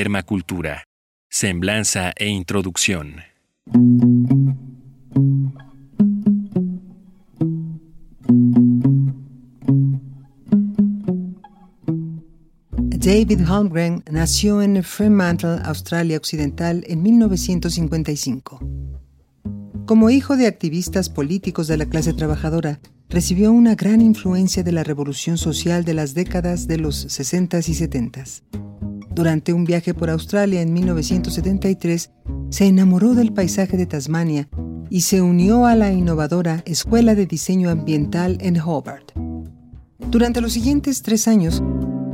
Permacultura. Semblanza e introducción. David Holmgren nació en Fremantle, Australia Occidental, en 1955. Como hijo de activistas políticos de la clase trabajadora, recibió una gran influencia de la revolución social de las décadas de los 60s y 70s. Durante un viaje por Australia en 1973, se enamoró del paisaje de Tasmania y se unió a la innovadora Escuela de Diseño Ambiental en Hobart. Durante los siguientes tres años,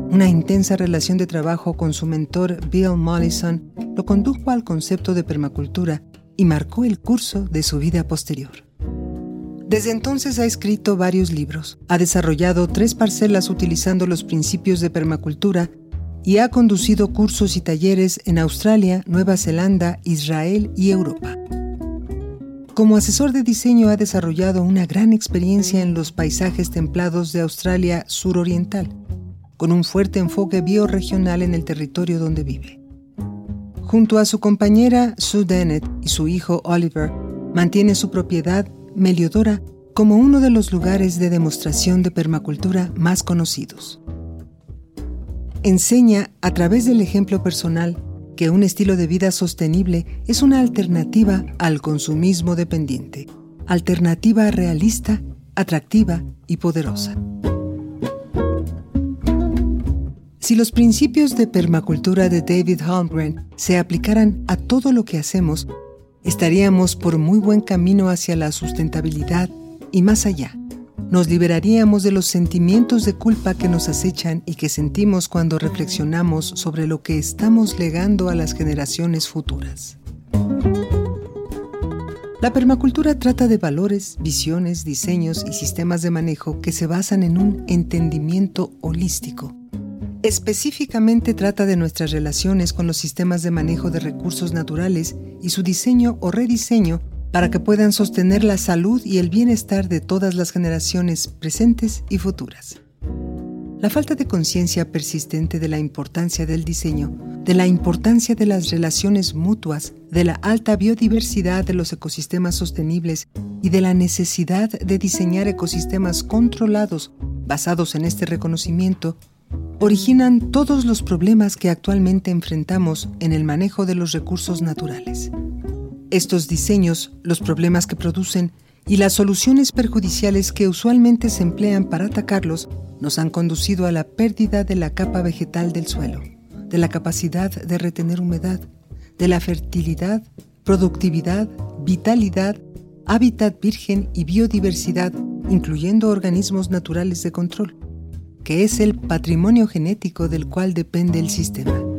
una intensa relación de trabajo con su mentor Bill Mollison lo condujo al concepto de permacultura y marcó el curso de su vida posterior. Desde entonces ha escrito varios libros, ha desarrollado tres parcelas utilizando los principios de permacultura y ha conducido cursos y talleres en Australia, Nueva Zelanda, Israel y Europa. Como asesor de diseño ha desarrollado una gran experiencia en los paisajes templados de Australia suroriental, con un fuerte enfoque bioregional en el territorio donde vive. Junto a su compañera Sue Dennett y su hijo Oliver, mantiene su propiedad Meliodora como uno de los lugares de demostración de permacultura más conocidos enseña a través del ejemplo personal que un estilo de vida sostenible es una alternativa al consumismo dependiente, alternativa realista, atractiva y poderosa. Si los principios de permacultura de David Holmgren se aplicaran a todo lo que hacemos, estaríamos por muy buen camino hacia la sustentabilidad y más allá nos liberaríamos de los sentimientos de culpa que nos acechan y que sentimos cuando reflexionamos sobre lo que estamos legando a las generaciones futuras. La permacultura trata de valores, visiones, diseños y sistemas de manejo que se basan en un entendimiento holístico. Específicamente trata de nuestras relaciones con los sistemas de manejo de recursos naturales y su diseño o rediseño para que puedan sostener la salud y el bienestar de todas las generaciones presentes y futuras. La falta de conciencia persistente de la importancia del diseño, de la importancia de las relaciones mutuas, de la alta biodiversidad de los ecosistemas sostenibles y de la necesidad de diseñar ecosistemas controlados basados en este reconocimiento, originan todos los problemas que actualmente enfrentamos en el manejo de los recursos naturales. Estos diseños, los problemas que producen y las soluciones perjudiciales que usualmente se emplean para atacarlos nos han conducido a la pérdida de la capa vegetal del suelo, de la capacidad de retener humedad, de la fertilidad, productividad, vitalidad, hábitat virgen y biodiversidad, incluyendo organismos naturales de control, que es el patrimonio genético del cual depende el sistema.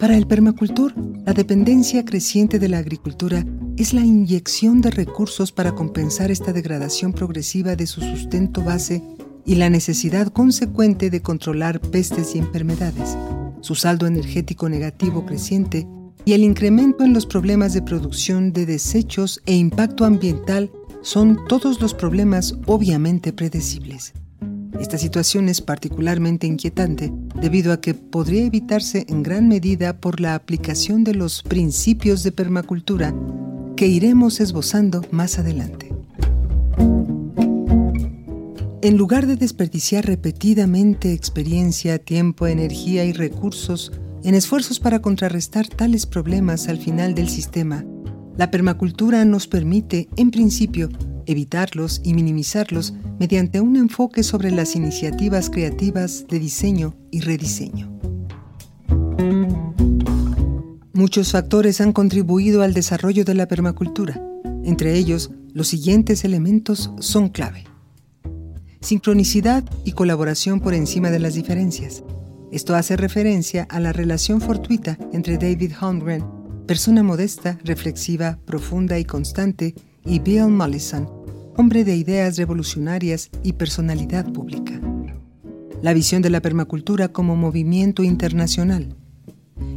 Para el permacultor, la dependencia creciente de la agricultura es la inyección de recursos para compensar esta degradación progresiva de su sustento base y la necesidad consecuente de controlar pestes y enfermedades, su saldo energético negativo creciente y el incremento en los problemas de producción de desechos e impacto ambiental son todos los problemas obviamente predecibles. Esta situación es particularmente inquietante debido a que podría evitarse en gran medida por la aplicación de los principios de permacultura que iremos esbozando más adelante. En lugar de desperdiciar repetidamente experiencia, tiempo, energía y recursos en esfuerzos para contrarrestar tales problemas al final del sistema, la permacultura nos permite, en principio, evitarlos y minimizarlos mediante un enfoque sobre las iniciativas creativas de diseño y rediseño. Muchos factores han contribuido al desarrollo de la permacultura. Entre ellos, los siguientes elementos son clave. Sincronicidad y colaboración por encima de las diferencias. Esto hace referencia a la relación fortuita entre David Holmgren, persona modesta, reflexiva, profunda y constante, y Bill Mollison, hombre de ideas revolucionarias y personalidad pública. La visión de la permacultura como movimiento internacional.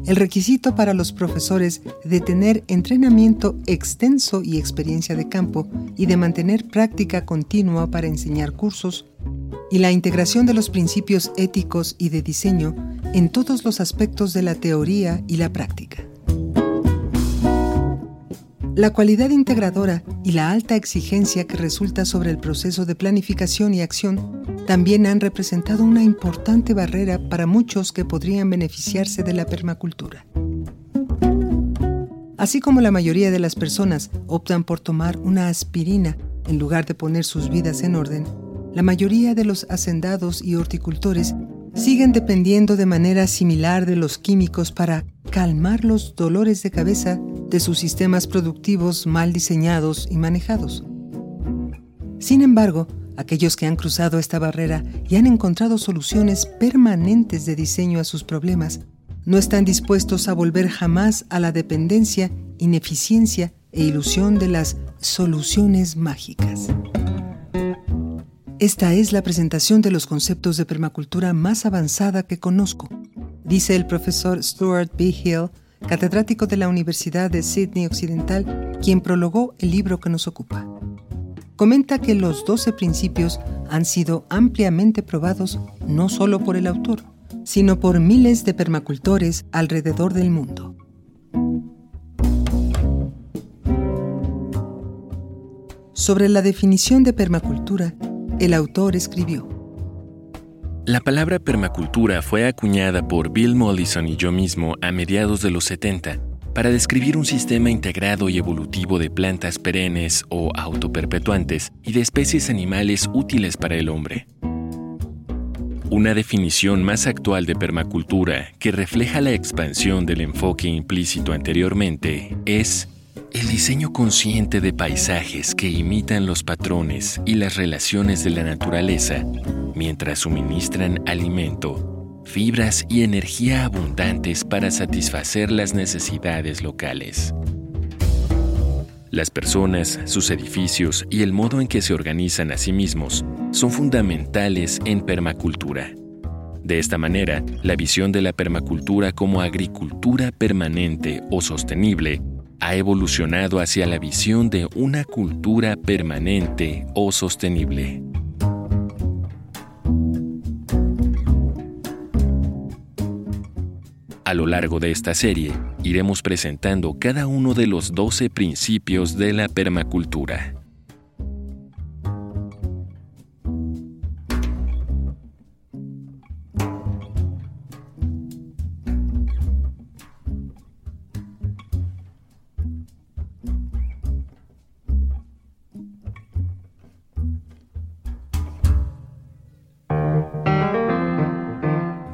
El requisito para los profesores de tener entrenamiento extenso y experiencia de campo y de mantener práctica continua para enseñar cursos y la integración de los principios éticos y de diseño en todos los aspectos de la teoría y la práctica. La cualidad integradora y la alta exigencia que resulta sobre el proceso de planificación y acción también han representado una importante barrera para muchos que podrían beneficiarse de la permacultura. Así como la mayoría de las personas optan por tomar una aspirina en lugar de poner sus vidas en orden, la mayoría de los hacendados y horticultores siguen dependiendo de manera similar de los químicos para calmar los dolores de cabeza de sus sistemas productivos mal diseñados y manejados. Sin embargo, aquellos que han cruzado esta barrera y han encontrado soluciones permanentes de diseño a sus problemas, no están dispuestos a volver jamás a la dependencia, ineficiencia e ilusión de las soluciones mágicas. Esta es la presentación de los conceptos de permacultura más avanzada que conozco, dice el profesor Stuart B. Hill, catedrático de la Universidad de Sydney Occidental, quien prologó el libro que nos ocupa. Comenta que los 12 principios han sido ampliamente probados no solo por el autor, sino por miles de permacultores alrededor del mundo. Sobre la definición de permacultura, el autor escribió. La palabra permacultura fue acuñada por Bill Mollison y yo mismo a mediados de los 70 para describir un sistema integrado y evolutivo de plantas perennes o autoperpetuantes y de especies animales útiles para el hombre. Una definición más actual de permacultura que refleja la expansión del enfoque implícito anteriormente es el diseño consciente de paisajes que imitan los patrones y las relaciones de la naturaleza mientras suministran alimento, fibras y energía abundantes para satisfacer las necesidades locales. Las personas, sus edificios y el modo en que se organizan a sí mismos son fundamentales en permacultura. De esta manera, la visión de la permacultura como agricultura permanente o sostenible ha evolucionado hacia la visión de una cultura permanente o sostenible. A lo largo de esta serie, iremos presentando cada uno de los 12 principios de la permacultura.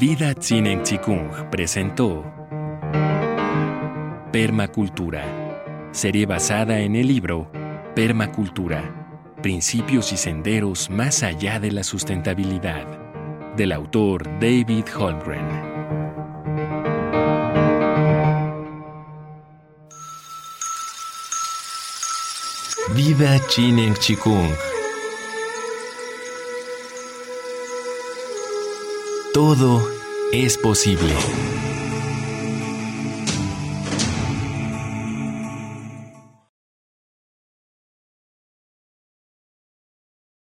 Vida Zineng Chikung presentó Permacultura, serie basada en el libro Permacultura, Principios y Senderos más allá de la sustentabilidad, del autor David Holmgren. Vida Chineng Chikung Todo es posible.